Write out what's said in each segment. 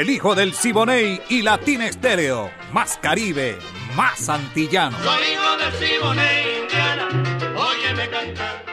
el hijo del Siboney y Latina Estéreo. Más Caribe, más antillano. Soy hijo del Siboney, Indiana. Óyeme cantar.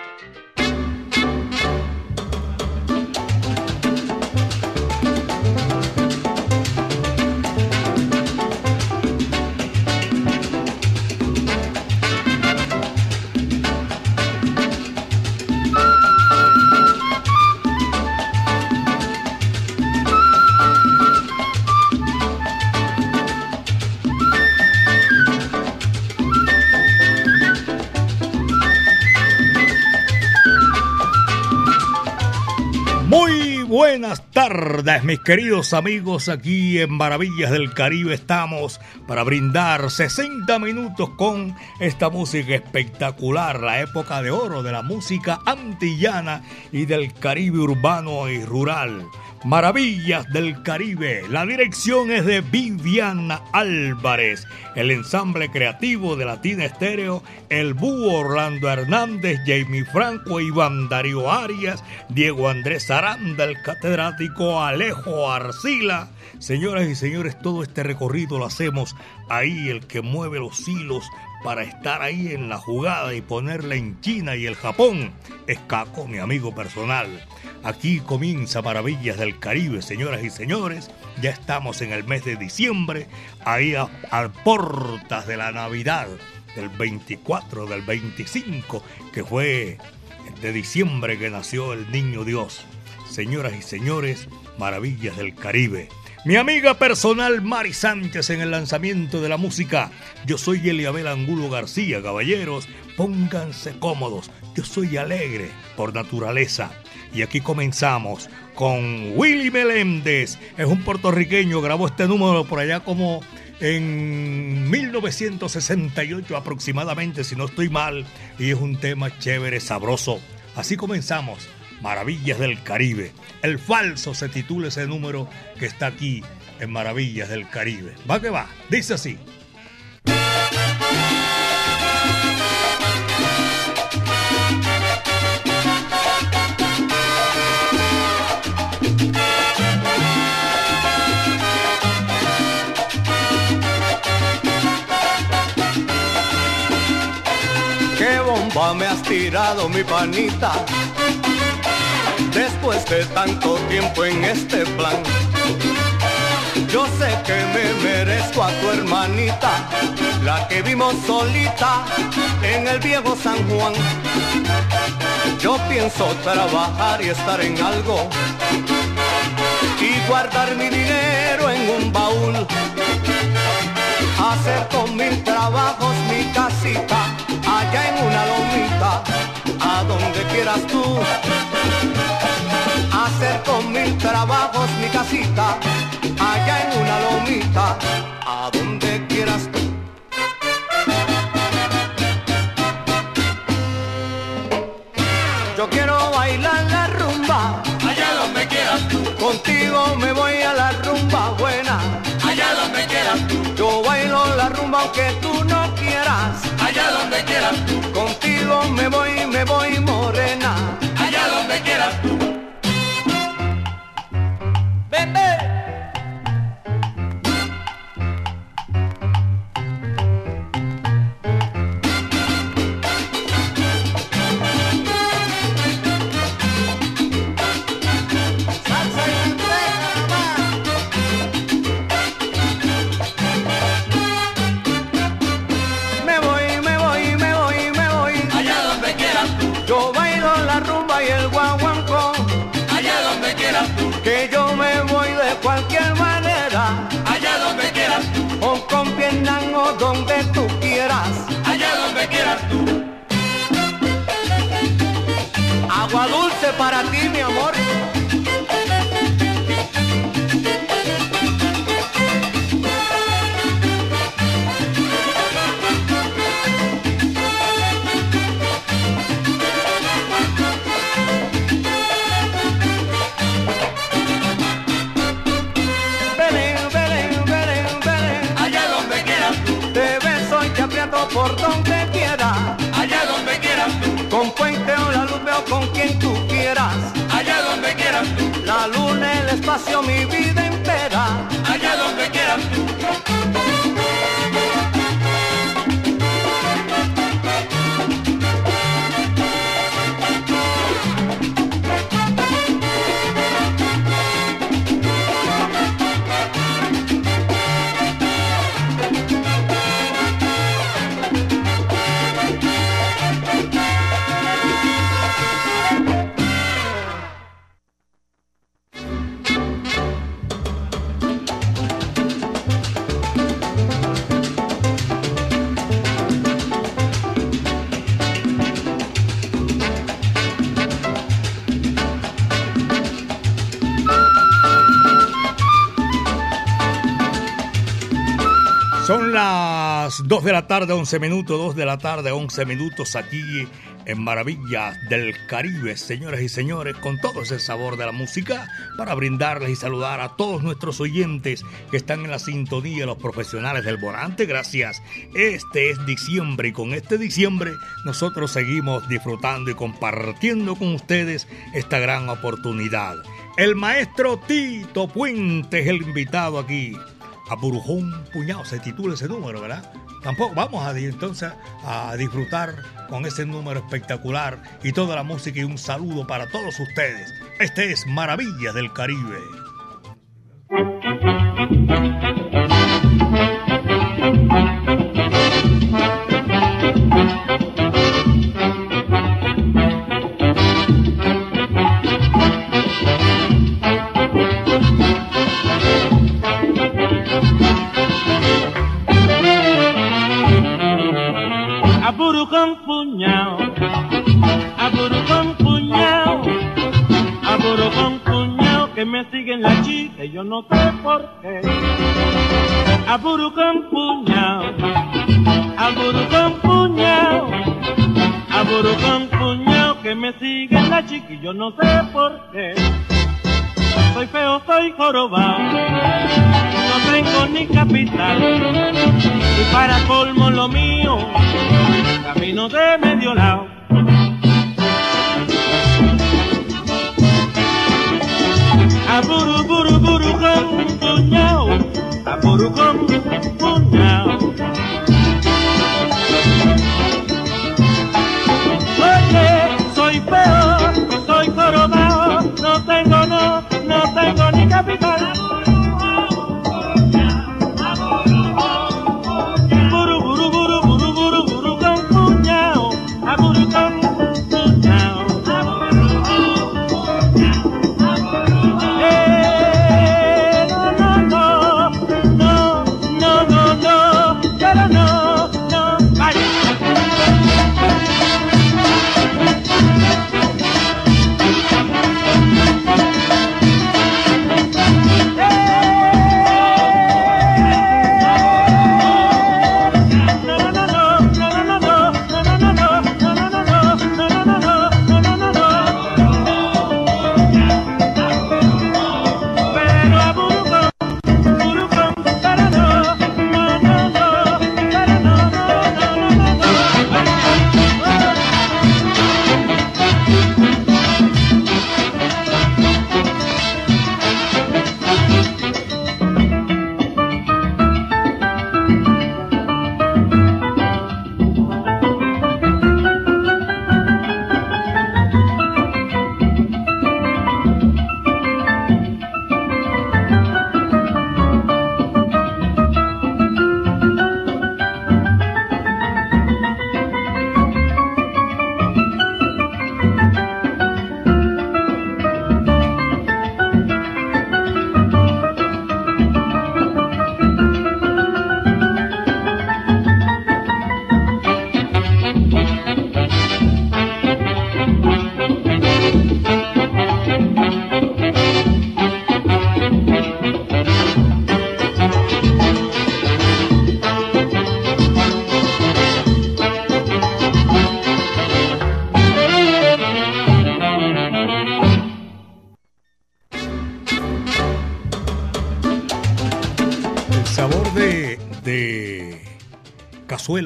Buenas tardes, mis queridos amigos. Aquí en Maravillas del Caribe estamos para brindar 60 minutos con esta música espectacular, la época de oro de la música antillana y del Caribe urbano y rural. Maravillas del Caribe. La dirección es de Viviana Álvarez. El ensamble creativo de Latina Estéreo, el Búho Orlando Hernández, Jamie Franco, Iván Darío Arias, Diego Andrés Aranda, el catedrático Alejo Arcila. Señoras y señores, todo este recorrido lo hacemos ahí, el que mueve los hilos para estar ahí en la jugada y ponerla en China y el Japón es Caco, mi amigo personal. Aquí comienza Maravillas del Caribe, señoras y señores. Ya estamos en el mes de diciembre, ahí a, a portas de la Navidad, del 24, del 25, que fue de diciembre que nació el niño Dios. Señoras y señores, Maravillas del Caribe. Mi amiga personal Mari Sánchez en el lanzamiento de la música. Yo soy Eliabel Angulo García, caballeros. Pónganse cómodos. Yo soy alegre por naturaleza. Y aquí comenzamos con Willy Meléndez. Es un puertorriqueño, grabó este número por allá como en 1968 aproximadamente, si no estoy mal. Y es un tema chévere, sabroso. Así comenzamos. Maravillas del Caribe. El falso se titula ese número que está aquí en Maravillas del Caribe. Va que va, dice así. ¿Qué bomba me has tirado, mi panita? Después de tanto tiempo en este plan. Yo sé que me merezco a tu hermanita, la que vimos solita en el viejo San Juan. Yo pienso trabajar y estar en algo y guardar mi dinero en un baúl. Hacer con mil trabajos mi casita allá en una lomita, a donde quieras tú mil trabajos mi casita, allá en una lomita, a ti mi amor. Ven, ven, ven, ven, allá donde quieras tú. Te beso y te aprieto por donde quieras, allá donde quieras. Con puente o la luz veo con quien tú allá donde quieras. Tú, la luna, el espacio, mi vida entera, allá donde quieras. tú. La tarde, 11 minutos, 2 de la tarde, 11 minutos aquí en Maravillas del Caribe, señoras y señores, con todo ese sabor de la música, para brindarles y saludar a todos nuestros oyentes que están en la sintonía, los profesionales del volante, gracias. Este es diciembre y con este diciembre nosotros seguimos disfrutando y compartiendo con ustedes esta gran oportunidad. El maestro Tito Puente es el invitado aquí a Burujón Puñado, se titula ese número, ¿verdad? Tampoco vamos a entonces a disfrutar con ese número espectacular y toda la música y un saludo para todos ustedes. Este es Maravillas del Caribe.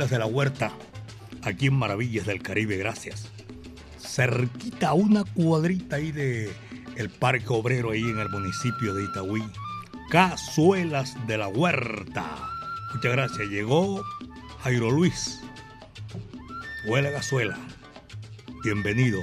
De la Huerta, aquí en Maravillas del Caribe, gracias. Cerquita, una cuadrita ahí de el Parque Obrero, ahí en el municipio de Itagüí. Cazuelas de la Huerta. Muchas gracias. Llegó Jairo Luis. Huele Cazuela. Bienvenido.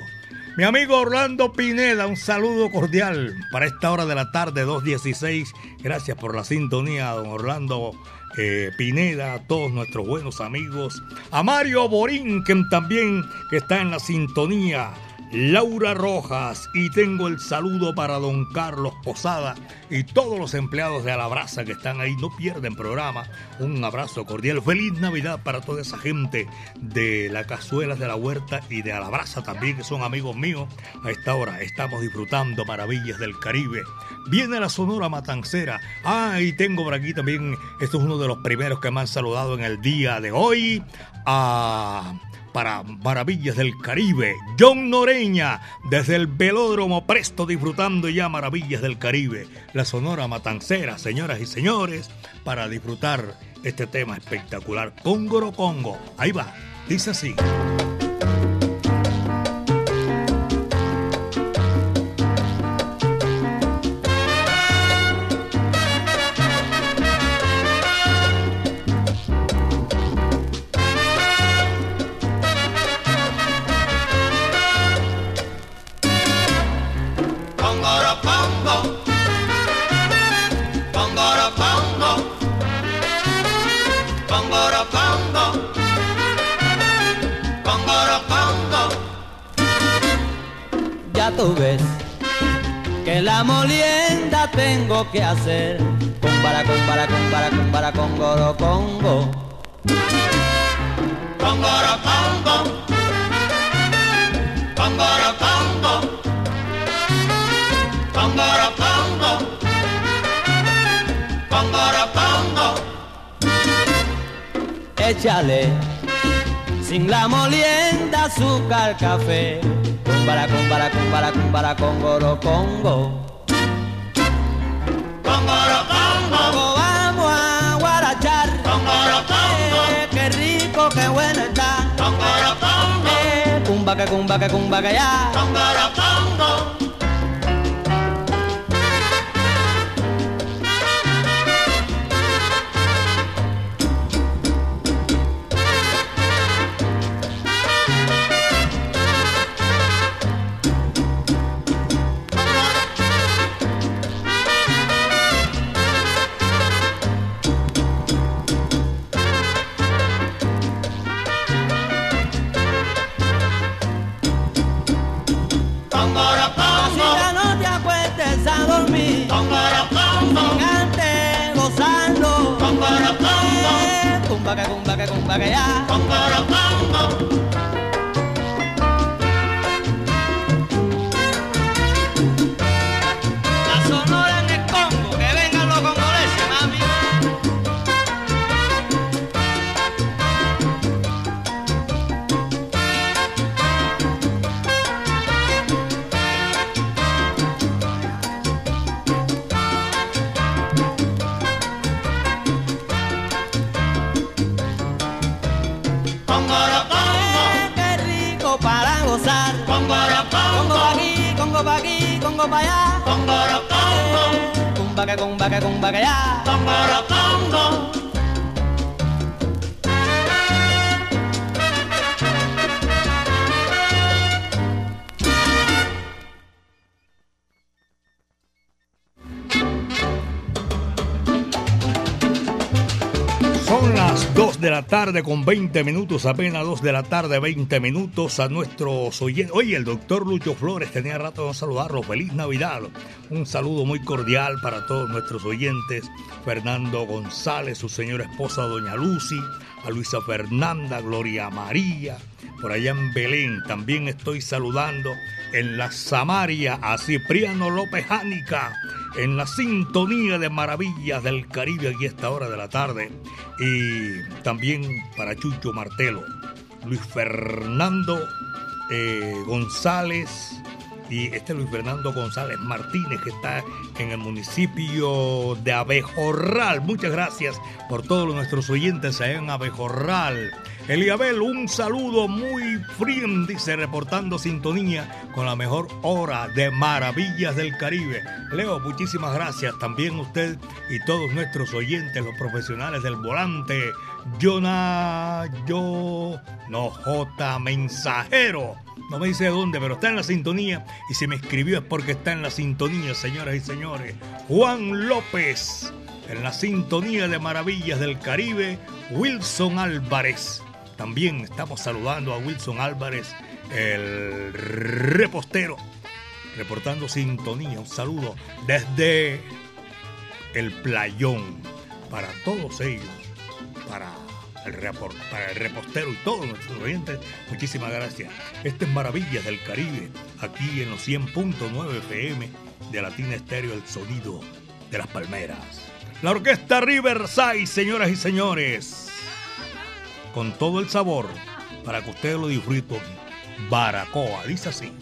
Mi amigo Orlando Pineda, un saludo cordial para esta hora de la tarde, 2.16. Gracias por la sintonía, don Orlando eh, Pineda, a todos nuestros buenos amigos. A Mario Borinquen también, que está en la sintonía. Laura Rojas y tengo el saludo para don Carlos Posada y todos los empleados de Alabraza que están ahí, no pierden programa. Un abrazo cordial, feliz Navidad para toda esa gente de la Cazuelas de la Huerta y de Alabraza también, que son amigos míos. A esta hora estamos disfrutando maravillas del Caribe. Viene la Sonora Matancera. Ah, y tengo por aquí también, esto es uno de los primeros que me han saludado en el día de hoy. A para Maravillas del Caribe. John Noreña, desde el velódromo presto disfrutando ya Maravillas del Caribe. La Sonora Matancera, señoras y señores, para disfrutar este tema espectacular. Congoro Congo. Ahí va, dice así. Tú ves que la molienda tengo que hacer. Con para con para con para con para con goro congo con goro congo con goro congo. Con goro congo con goro congo. Échale sin la molienda azúcar café para con para con para con para con goro congo. Congoro congo. Vamos a guarachar. Congoro congo. Eh, qué rico, qué bueno está. Congoro congo. Eh, cumba que cumba que cumba que ya. Congoro congo. Cumba que cumba que ya. que cumba que ya. Son tarde con 20 minutos, apenas 2 de la tarde, 20 minutos a nuestros oyentes. Oye, el doctor Lucho Flores tenía rato de saludarlo. Feliz Navidad. Un saludo muy cordial para todos nuestros oyentes. Fernando González, su señora esposa Doña Lucy, a Luisa Fernanda, Gloria María, por allá en Belén. También estoy saludando en la Samaria a Cipriano López Jánica, en la sintonía de maravillas del Caribe aquí a esta hora de la tarde. Y también para Chucho Martelo, Luis Fernando eh, González y este Luis Fernando González Martínez que está en el municipio de Abejorral. Muchas gracias por todos nuestros oyentes en Abejorral. Eliabel, un saludo muy frío, dice, reportando sintonía con la mejor hora de Maravillas del Caribe. Leo, muchísimas gracias. También usted y todos nuestros oyentes, los profesionales del volante. Jonah, yo, no, J, mensajero. No me dice dónde, pero está en la sintonía. Y si me escribió es porque está en la sintonía, señoras y señores. Juan López, en la sintonía de Maravillas del Caribe. Wilson Álvarez. También estamos saludando a Wilson Álvarez, el repostero, reportando sintonía. Un saludo desde el playón para todos ellos, para el, para el repostero y todos nuestros oyentes. Muchísimas gracias. Este es Maravillas del Caribe, aquí en los 100.9 FM de Latina Estéreo, el sonido de las palmeras. La orquesta Riverside, señoras y señores con todo el sabor para que ustedes lo disfruten. Baracoa, dice así.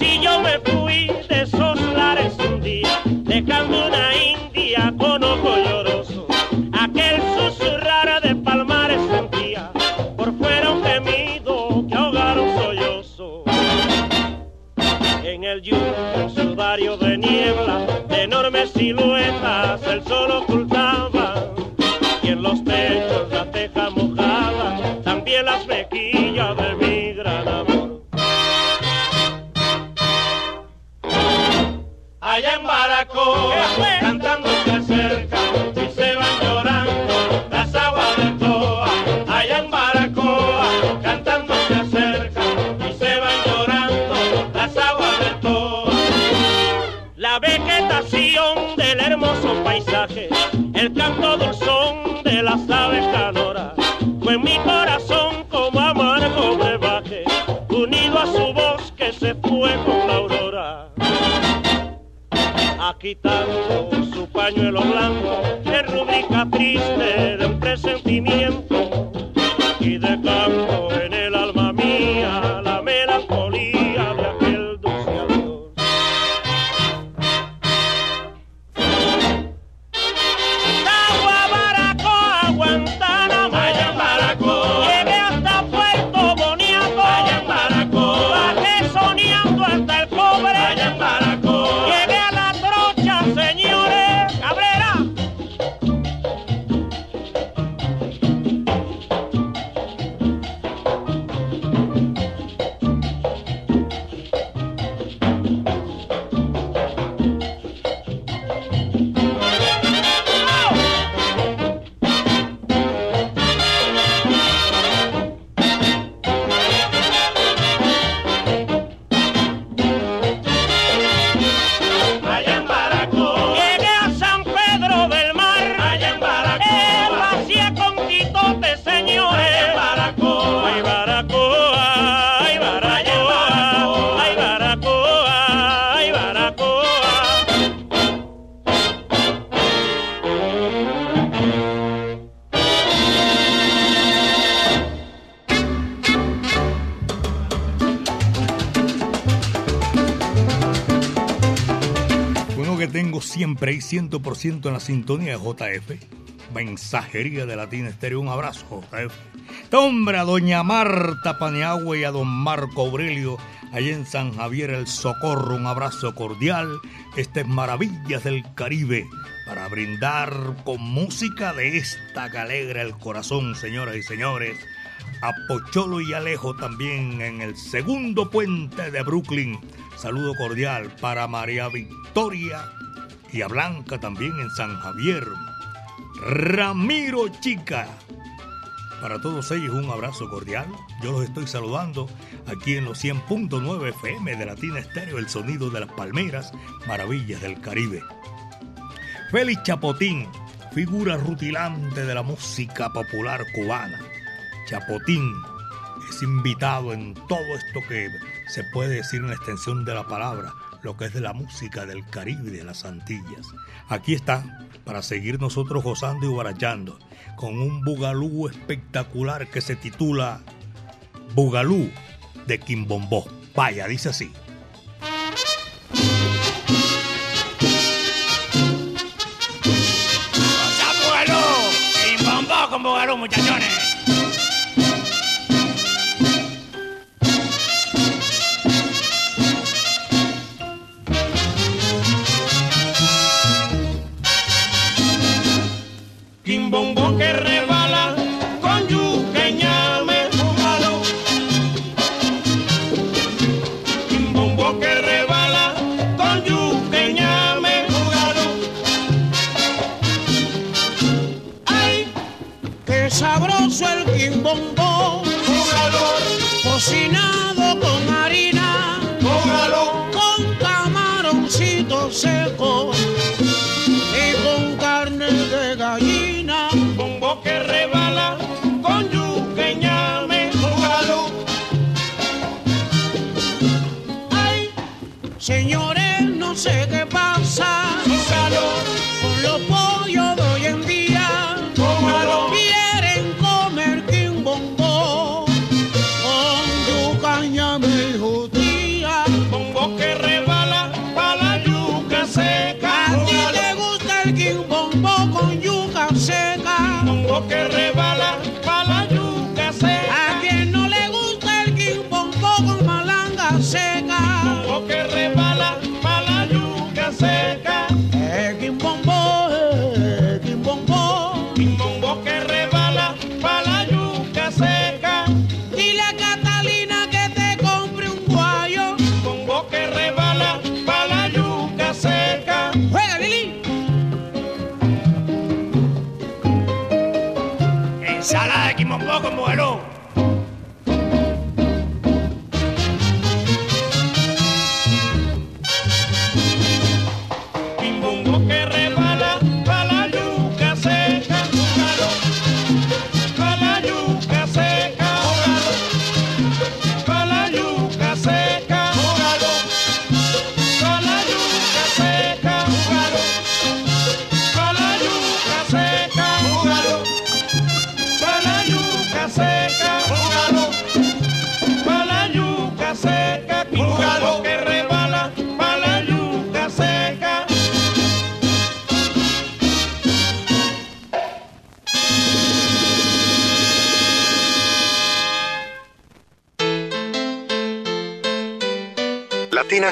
Siempre hay 100% en la sintonía de JF. Mensajería de Latina Estéreo. Un abrazo, JF. Este hombre, a doña Marta Paniagua y a don Marco Aurelio, allá en San Javier el Socorro. Un abrazo cordial. Este es Maravillas del Caribe. Para brindar con música de esta que alegra el corazón, señoras y señores. A Pocholo y Alejo también en el segundo puente de Brooklyn. Saludo cordial para María Victoria y a Blanca también en San Javier. Ramiro Chica. Para todos ellos un abrazo cordial. Yo los estoy saludando aquí en los 100.9 FM de Latina Estéreo, el sonido de las palmeras, maravillas del Caribe. Félix Chapotín, figura rutilante de la música popular cubana. Chapotín es invitado en todo esto que se puede decir en la extensión de la palabra, lo que es de la música del Caribe de las Antillas. Aquí está, para seguir nosotros gozando y barachando, con un bugalú espectacular que se titula Bugalú de Quimbombó. Vaya, dice así. con Bugalú, muchachones.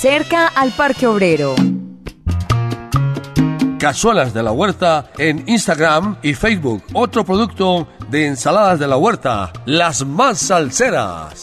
cerca al Parque Obrero. Cazuelas de la Huerta en Instagram y Facebook. Otro producto de ensaladas de la huerta, las más salseras.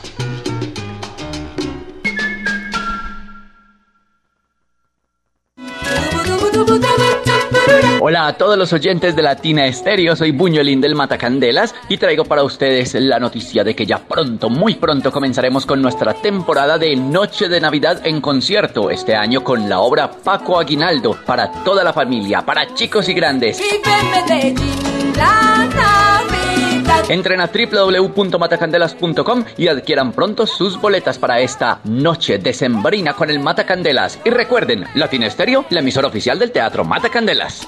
Hola a todos los oyentes de Latina Estéreo, soy Buñuelín del Matacandelas y traigo para ustedes la noticia de que ya pronto, muy pronto comenzaremos con nuestra temporada de Noche de Navidad en concierto, este año con la obra Paco Aguinaldo, para toda la familia, para chicos y grandes. Entren a www.matacandelas.com y adquieran pronto sus boletas para esta noche decembrina con el Matacandelas. Y recuerden, Latina Estéreo, la emisora oficial del Teatro Matacandelas.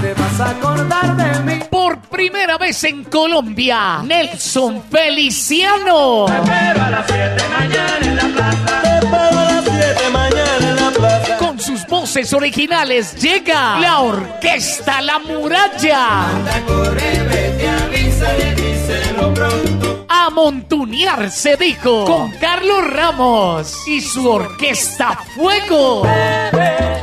Te vas a acordar de mí. Por primera vez en Colombia, Nelson Feliciano. Te espero a las 7 mañana en la plaza. Te espero a las 7 mañana en la plaza. Con sus voces originales llega la Orquesta La Muralla. Anda, corre, vete, avísale, díselo pronto. A montunear se dijo con Carlos Ramos y su Orquesta Fuego. Bebé,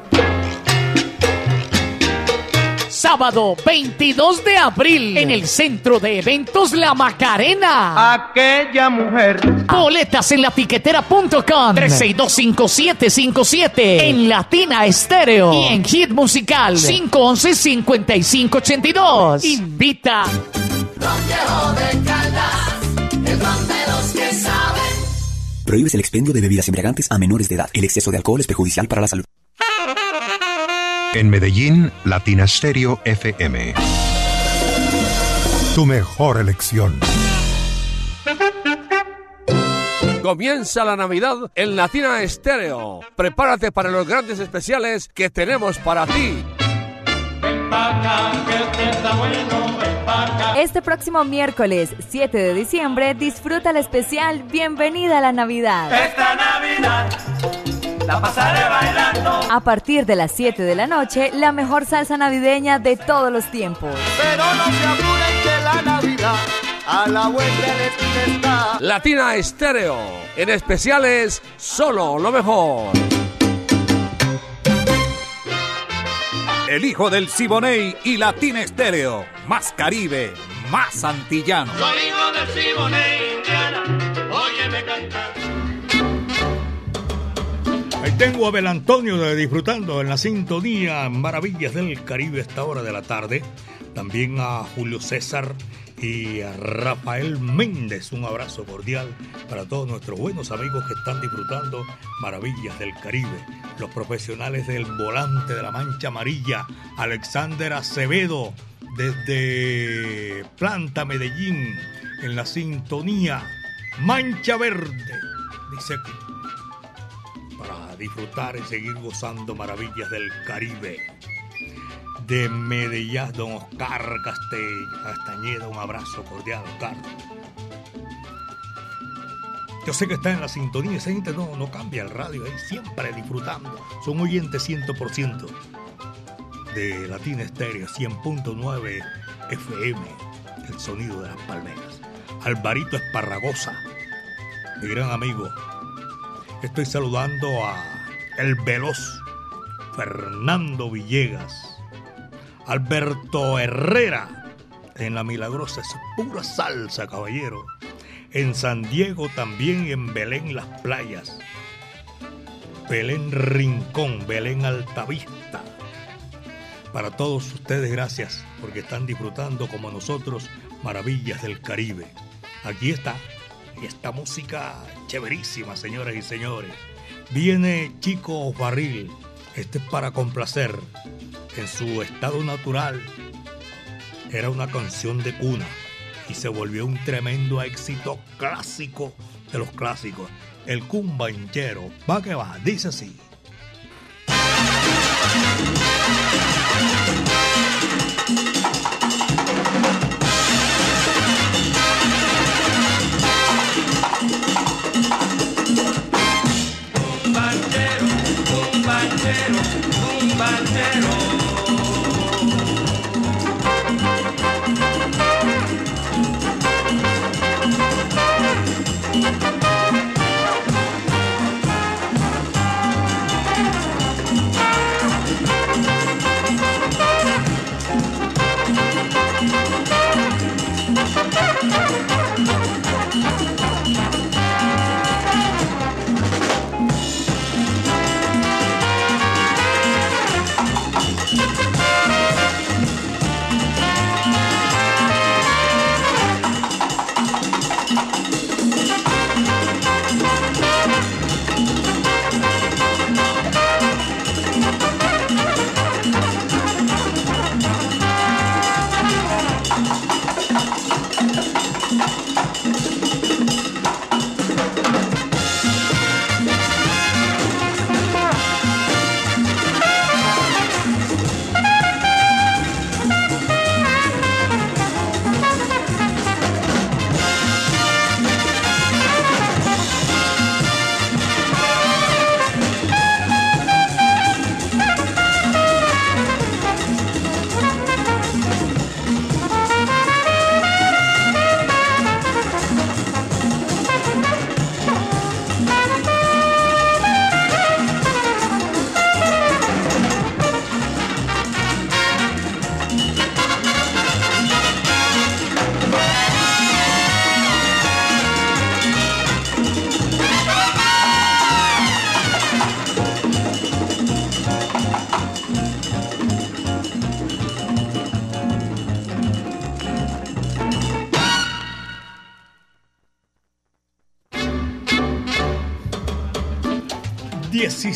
Sábado 22 de abril en el Centro de Eventos La Macarena. Aquella mujer. Boletas en latiquetera.com 3625757 en Latina Estéreo y en Hit Musical 511-5582. Invita. Prohíbes el expendio de bebidas embriagantes a menores de edad. El exceso de alcohol es perjudicial para la salud. En Medellín, Latina Stereo FM. Tu mejor elección. Comienza la Navidad en Latina Estéreo. Prepárate para los grandes especiales que tenemos para ti. Este próximo miércoles 7 de diciembre disfruta el especial Bienvenida a la Navidad. Esta Navidad la pasaré bailando. A partir de las 7 de la noche, la mejor salsa navideña de todos los tiempos. Pero no se apuren que la Navidad a la vuelta de está. Latina Estéreo. En especiales, solo lo mejor. El hijo del Siboney y Latina Estéreo. Más Caribe, más antillano. Soy hijo del Siboney, Indiana. Óyeme cantar. Ahí tengo a Abel Antonio disfrutando en la sintonía Maravillas del Caribe a esta hora de la tarde. También a Julio César y a Rafael Méndez. Un abrazo cordial para todos nuestros buenos amigos que están disfrutando Maravillas del Caribe. Los profesionales del volante de la Mancha Amarilla, Alexander Acevedo desde Planta Medellín en la sintonía Mancha Verde. Dice para disfrutar y seguir gozando maravillas del Caribe. De Medellín, don Oscar Castañeda, un abrazo cordial, Oscar. Yo sé que está en la sintonía, esa gente no, no cambia el radio, ahí siempre disfrutando. Son oyentes 100% de Latina Estéreo, 100.9 FM, el sonido de las palmeras. Alvarito Esparragosa, mi gran amigo, Estoy saludando a El Veloz, Fernando Villegas, Alberto Herrera, en La Milagrosa, es pura salsa, caballero. En San Diego también en Belén Las Playas. Belén Rincón, Belén Altavista. Para todos ustedes, gracias, porque están disfrutando como nosotros maravillas del Caribe. Aquí está, esta música chéverísima, señoras y señores. Viene Chico Barril, este es para complacer. En su estado natural era una canción de cuna y se volvió un tremendo éxito clásico de los clásicos. El cumbanchero, va que va, dice así.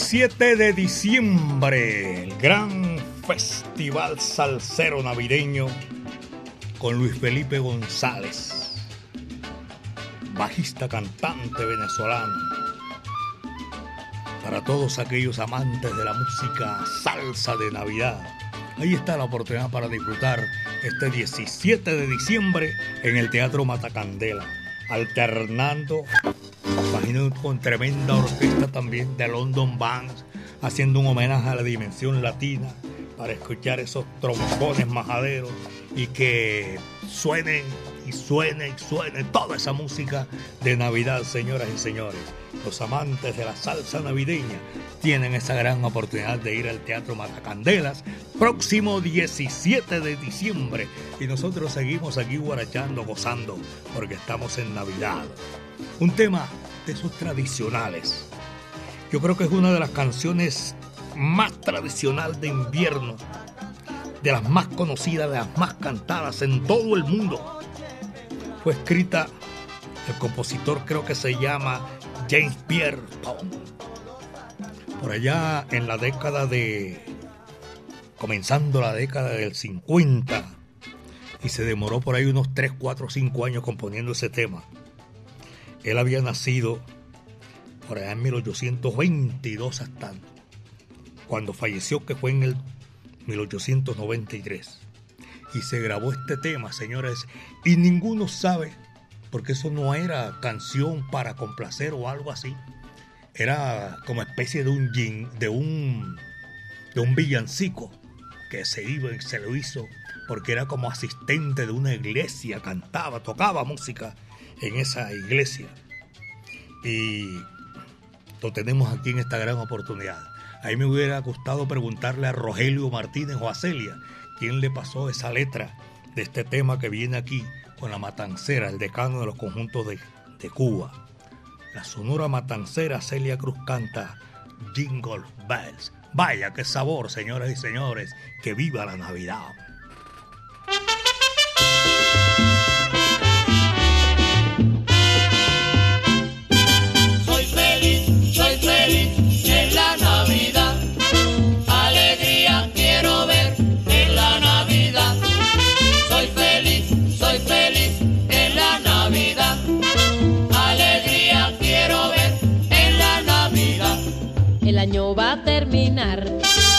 ...17 de diciembre... ...el gran festival salsero navideño... ...con Luis Felipe González... ...bajista cantante venezolano... ...para todos aquellos amantes de la música salsa de Navidad... Ahí está la oportunidad para disfrutar este 17 de diciembre en el Teatro Matacandela, alternando, imagino con tremenda orquesta también de London Bands, haciendo un homenaje a la dimensión latina para escuchar esos trombones majaderos y que suenen y suene y suene toda esa música de Navidad, señoras y señores. Los amantes de la salsa navideña tienen esa gran oportunidad de ir al Teatro Matacandelas próximo 17 de diciembre y nosotros seguimos aquí guarachando, gozando, porque estamos en Navidad. Un tema de esos tradicionales. Yo creo que es una de las canciones más tradicional de invierno, de las más conocidas, de las más cantadas en todo el mundo. Fue escrita, el compositor creo que se llama James Pierre Tom. Por allá en la década de, comenzando la década del 50, y se demoró por ahí unos 3, 4, 5 años componiendo ese tema. Él había nacido por allá en 1822 hasta cuando falleció, que fue en el 1893. Y se grabó este tema, señores, y ninguno sabe, porque eso no era canción para complacer o algo así. Era como especie de un jing, de un de un villancico que se iba se lo hizo porque era como asistente de una iglesia, cantaba, tocaba música en esa iglesia. Y lo tenemos aquí en esta gran oportunidad. A mí me hubiera gustado preguntarle a Rogelio Martínez o a Celia quién le pasó esa letra de este tema que viene aquí con la matancera, el decano de los conjuntos de, de Cuba. La sonora matancera Celia Cruz canta Jingle Bells. Vaya, qué sabor, señoras y señores. Que viva la Navidad.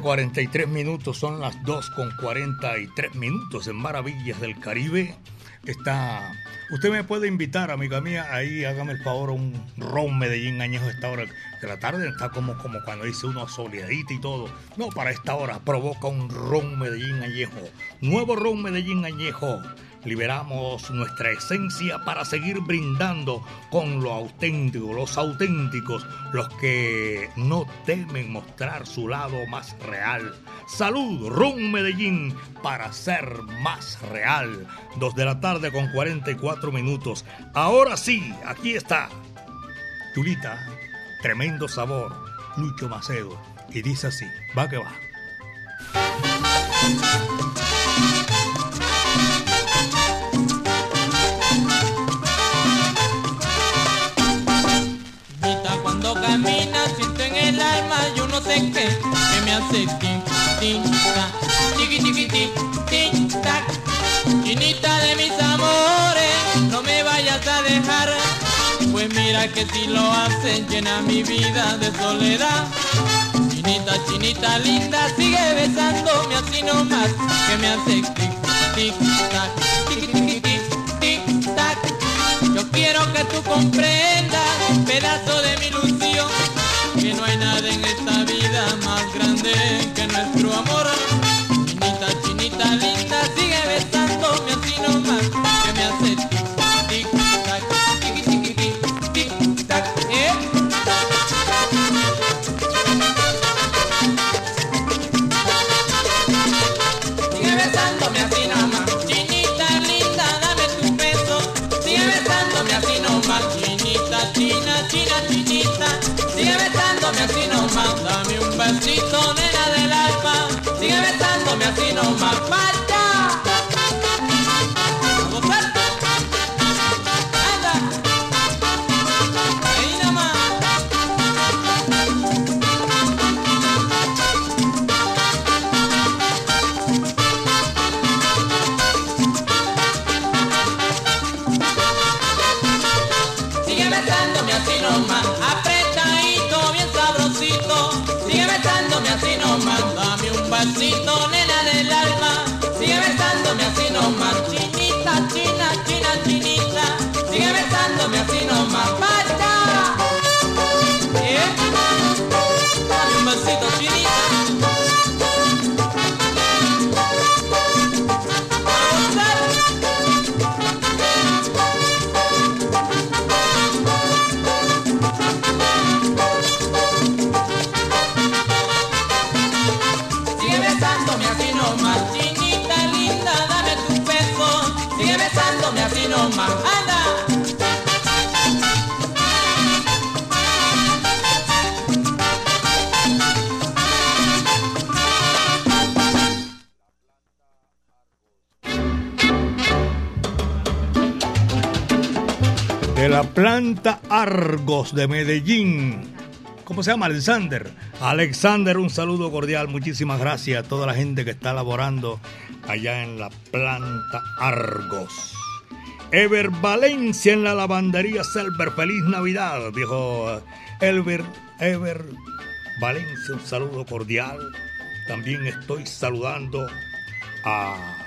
tarde, 43 minutos. Son las 2 con 43 minutos en Maravillas del Caribe. Está. Usted me puede invitar, amiga mía, ahí hágame el favor, un ron Medellín añejo esta hora de la tarde. Está como, como cuando dice uno soleadita y todo. No, para esta hora provoca un ron Medellín añejo. Nuevo ron Medellín añejo. Liberamos nuestra esencia para seguir brindando con lo auténtico, los auténticos, los que no temen mostrar su lado más real. Salud, Ron Medellín, para ser más real. Dos de la tarde con 44 minutos. Ahora sí, aquí está. Chulita, tremendo sabor, Lucho Macedo. Y dice así, va que va. Que me hace tin tin tac tiqui tiqui ti tin tac Chinita de mis amores no me vayas a dejar. Pues mira que si lo haces llena mi vida de soledad. Chinita, chinita linda sigue besándome así nomás. Que me hace tic tic tac tiqui tiqui ti tic tac yo quiero que tú comprendas, pedazo de mi ilusión, que no hay nada en esta vida grande que nuestro amor. De Medellín. ¿Cómo se llama? Alexander. Alexander, un saludo cordial. Muchísimas gracias a toda la gente que está laborando allá en la planta Argos. Ever Valencia en la lavandería Selber. Feliz Navidad, dijo Ever Valencia. Un saludo cordial. También estoy saludando a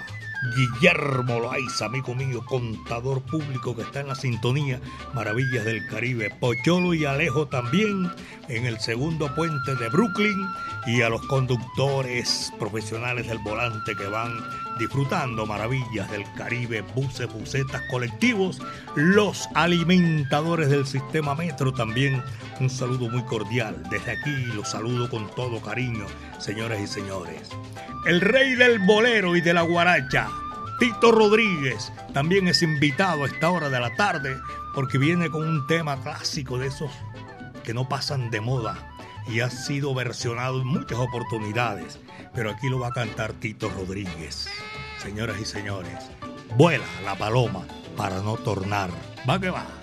Guillermo Loaiza, amigo mío, contador público que está en la sintonía Maravillas del Caribe. Pocholo y Alejo también en el segundo puente de Brooklyn y a los conductores profesionales del volante que van disfrutando Maravillas del Caribe, buses, busetas, colectivos, los alimentadores del sistema metro también. Un saludo muy cordial. Desde aquí los saludo con todo cariño, señoras y señores el rey del bolero y de la guaracha, Tito Rodríguez, también es invitado a esta hora de la tarde porque viene con un tema clásico de esos que no pasan de moda y ha sido versionado en muchas oportunidades, pero aquí lo va a cantar Tito Rodríguez. Señoras y señores, vuela la paloma para no tornar. Va que va.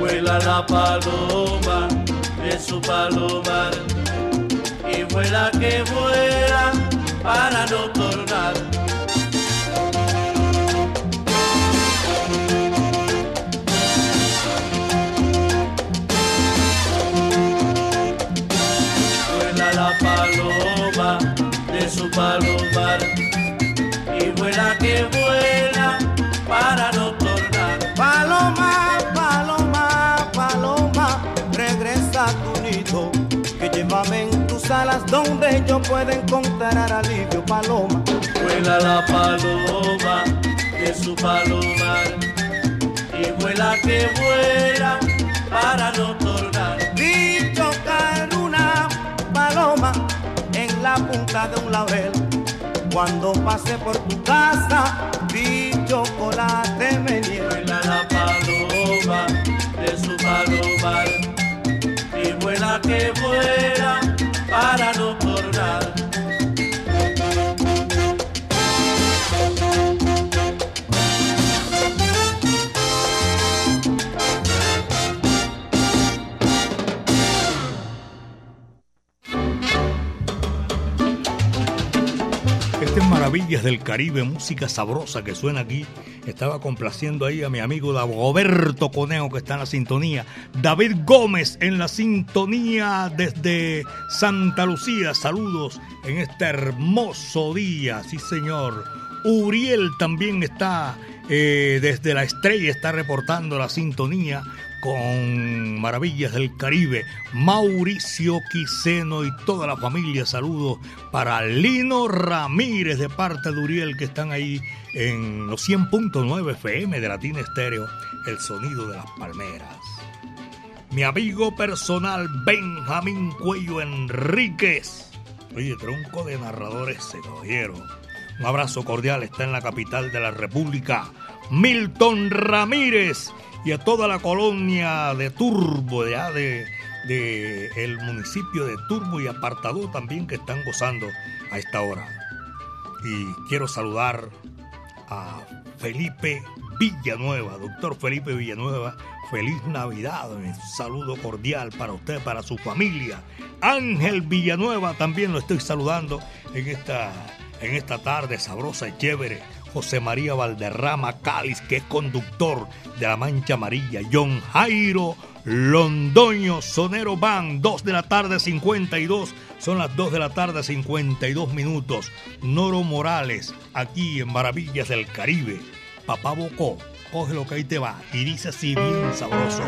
Vuela la paloma de su palomar y vuela que vuela para no tornar. Vuela la paloma de su palomar donde yo pueda encontrar alivio, paloma. Vuela la paloma de su palomar y vuela que vuela para no tornar. Vi chocar una paloma en la punta de un laurel. Cuando pasé por tu casa, vi chocolate me Vuela la paloma de su palomar y vuela que vuela para no tornar. Maravillas del Caribe, música sabrosa que suena aquí. Estaba complaciendo ahí a mi amigo Dagoberto Conejo que está en la sintonía. David Gómez en la sintonía desde Santa Lucía. Saludos en este hermoso día, sí señor. Uriel también está eh, desde la estrella, está reportando la sintonía con Maravillas del Caribe, Mauricio Quiseno y toda la familia. Saludos para Lino Ramírez de parte de Uriel que están ahí en los 100.9 FM de Latina Estéreo, el sonido de las palmeras. Mi amigo personal Benjamín Cuello Enríquez. Oye, tronco de narradores ese caballero. Un abrazo cordial, está en la capital de la República. Milton Ramírez y a toda la colonia de Turbo, ya de, de el municipio de Turbo y Apartado también que están gozando a esta hora. Y quiero saludar a Felipe Villanueva, doctor Felipe Villanueva. Feliz Navidad, un saludo cordial para usted, para su familia. Ángel Villanueva también lo estoy saludando en esta, en esta tarde sabrosa y chévere. José María Valderrama Cáliz, que es conductor de la Mancha Amarilla. John Jairo Londoño Sonero Van, 2 de la tarde 52. Son las 2 de la tarde 52 minutos. Noro Morales, aquí en Maravillas del Caribe. Papá Bocó, coge lo que ahí te va y dice así bien sabroso.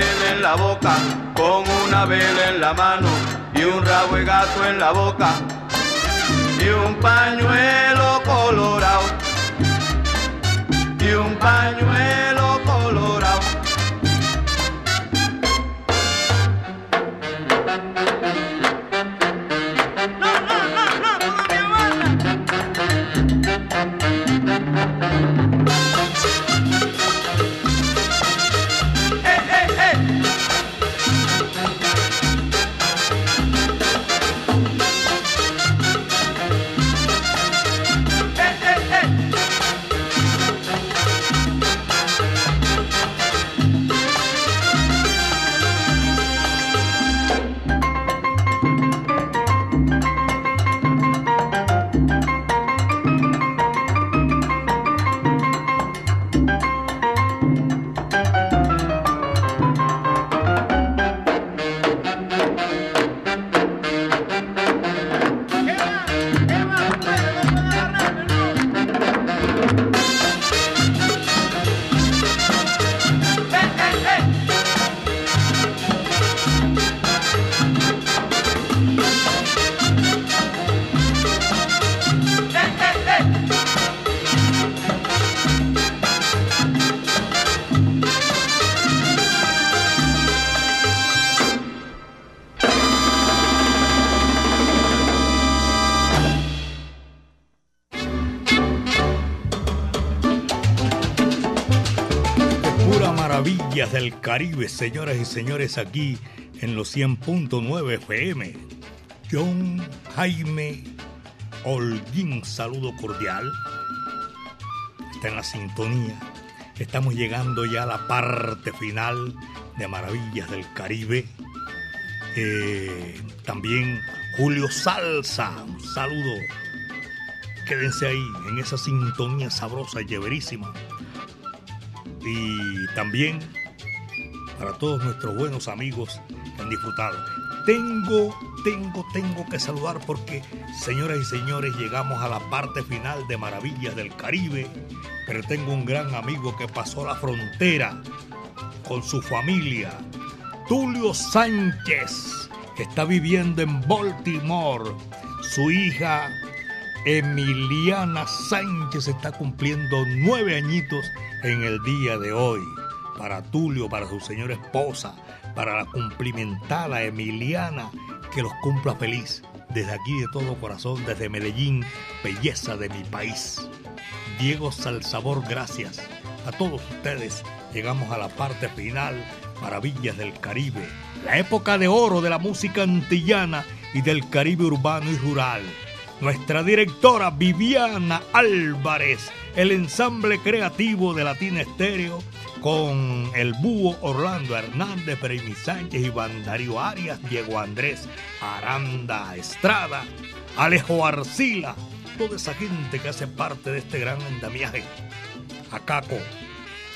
En la boca con una vela en la mano y un rabo de gato en la boca. Y un pañuelo colorado. Y un pañuelo Caribe, señoras y señores, aquí en los 100.9 FM. John Jaime Holguín, saludo cordial. Está en la sintonía. Estamos llegando ya a la parte final de Maravillas del Caribe. Eh, también Julio Salsa, un saludo. Quédense ahí en esa sintonía sabrosa y lleverísima y también para todos nuestros buenos amigos que han disfrutado. Tengo, tengo, tengo que saludar porque, señoras y señores, llegamos a la parte final de Maravillas del Caribe, pero tengo un gran amigo que pasó la frontera con su familia, Tulio Sánchez, que está viviendo en Baltimore. Su hija Emiliana Sánchez está cumpliendo nueve añitos en el día de hoy. Para Tulio, para su señora esposa, para la cumplimentada Emiliana, que los cumpla feliz. Desde aquí de todo corazón, desde Medellín, belleza de mi país. Diego Salsabor, gracias. A todos ustedes llegamos a la parte final, Maravillas del Caribe. La época de oro de la música antillana y del Caribe urbano y rural nuestra directora Viviana Álvarez, el ensamble creativo de Latina Estéreo con el búho Orlando Hernández, Premii Sánchez, Iván Darío Arias, Diego Andrés Aranda Estrada, Alejo Arcila, toda esa gente que hace parte de este gran andamiaje. A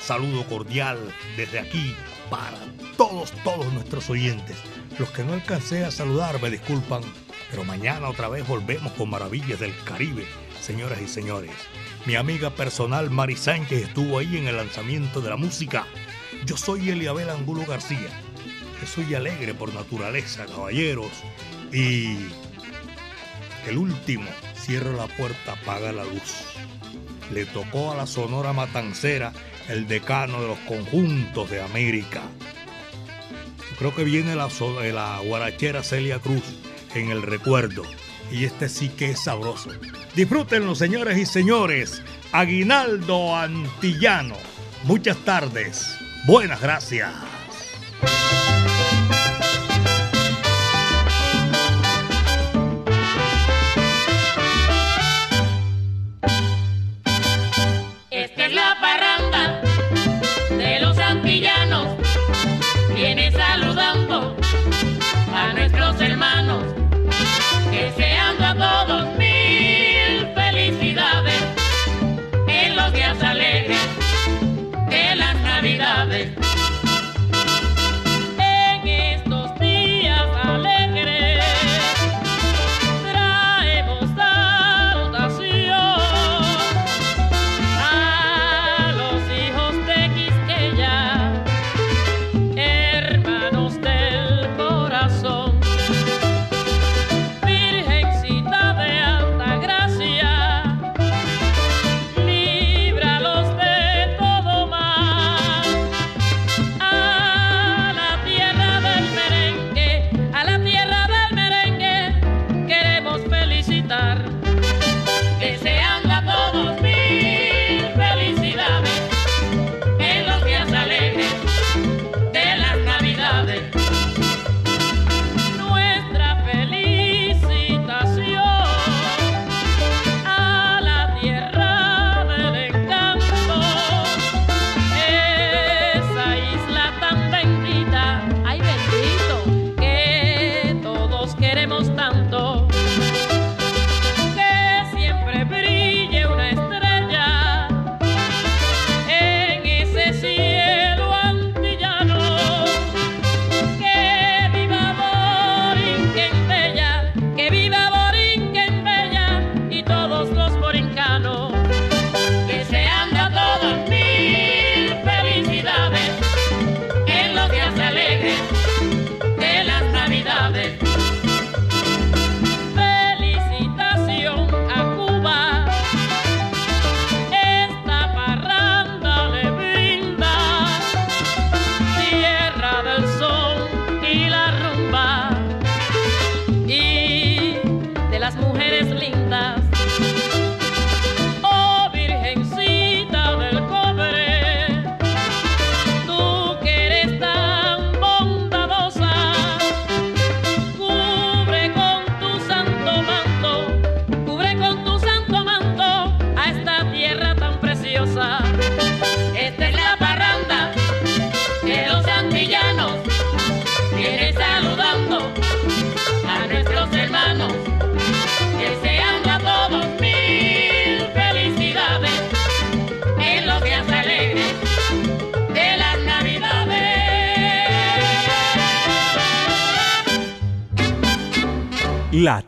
saludo cordial desde aquí para todos, todos nuestros oyentes. Los que no alcancé a saludar me disculpan, pero mañana otra vez volvemos con Maravillas del Caribe, señoras y señores. Mi amiga personal Mari Sánchez estuvo ahí en el lanzamiento de la música. Yo soy Eliabel Angulo García. Yo soy alegre por naturaleza, caballeros. Y el último, cierra la puerta, apaga la luz. Le tocó a la Sonora Matancera el decano de los conjuntos de América. Creo que viene la guarachera Celia Cruz en el recuerdo. Y este sí que es sabroso. Disfrútenlo, señores y señores. Aguinaldo Antillano. Muchas tardes. Buenas gracias.